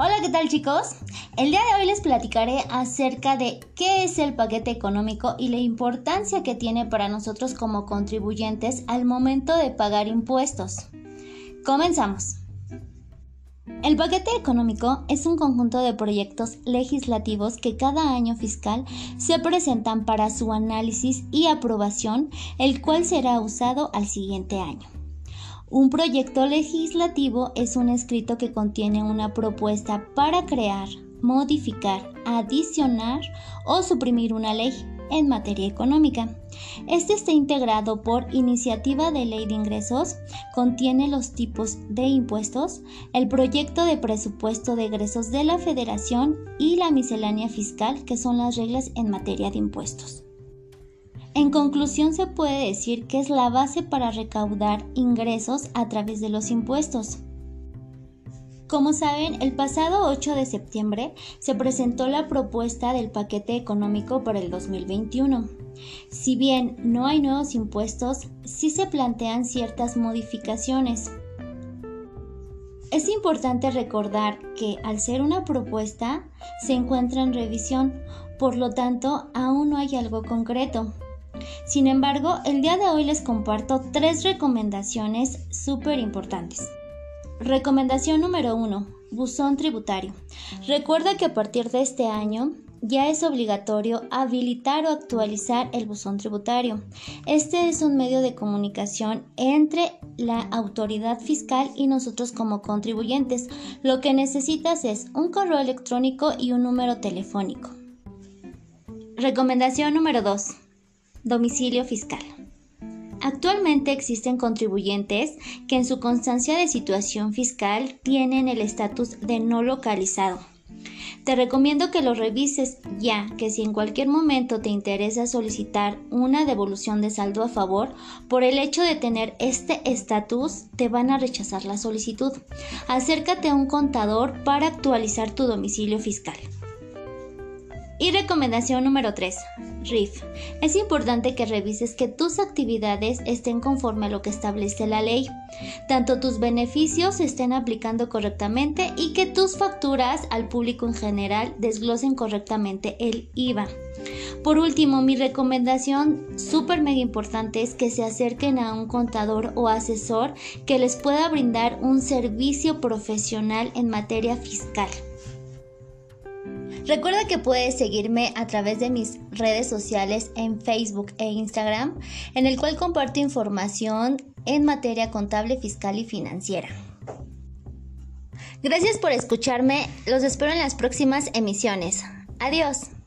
Hola, ¿qué tal chicos? El día de hoy les platicaré acerca de qué es el paquete económico y la importancia que tiene para nosotros como contribuyentes al momento de pagar impuestos. Comenzamos. El paquete económico es un conjunto de proyectos legislativos que cada año fiscal se presentan para su análisis y aprobación, el cual será usado al siguiente año. Un proyecto legislativo es un escrito que contiene una propuesta para crear, modificar, adicionar o suprimir una ley en materia económica. Este está integrado por iniciativa de ley de ingresos, contiene los tipos de impuestos, el proyecto de presupuesto de egresos de la federación y la miscelánea fiscal, que son las reglas en materia de impuestos. En conclusión, se puede decir que es la base para recaudar ingresos a través de los impuestos. Como saben, el pasado 8 de septiembre se presentó la propuesta del paquete económico para el 2021. Si bien no hay nuevos impuestos, sí se plantean ciertas modificaciones. Es importante recordar que al ser una propuesta se encuentra en revisión, por lo tanto aún no hay algo concreto. Sin embargo, el día de hoy les comparto tres recomendaciones súper importantes. Recomendación número 1. Buzón tributario. Recuerda que a partir de este año ya es obligatorio habilitar o actualizar el buzón tributario. Este es un medio de comunicación entre la autoridad fiscal y nosotros como contribuyentes. Lo que necesitas es un correo electrónico y un número telefónico. Recomendación número 2 Domicilio fiscal. Actualmente existen contribuyentes que en su constancia de situación fiscal tienen el estatus de no localizado. Te recomiendo que lo revises ya que si en cualquier momento te interesa solicitar una devolución de saldo a favor, por el hecho de tener este estatus te van a rechazar la solicitud. Acércate a un contador para actualizar tu domicilio fiscal. Y recomendación número 3. RIF. Es importante que revises que tus actividades estén conforme a lo que establece la ley, tanto tus beneficios se estén aplicando correctamente y que tus facturas al público en general desglosen correctamente el IVA. Por último, mi recomendación súper mega importante es que se acerquen a un contador o asesor que les pueda brindar un servicio profesional en materia fiscal. Recuerda que puedes seguirme a través de mis redes sociales en Facebook e Instagram, en el cual comparto información en materia contable, fiscal y financiera. Gracias por escucharme, los espero en las próximas emisiones. Adiós.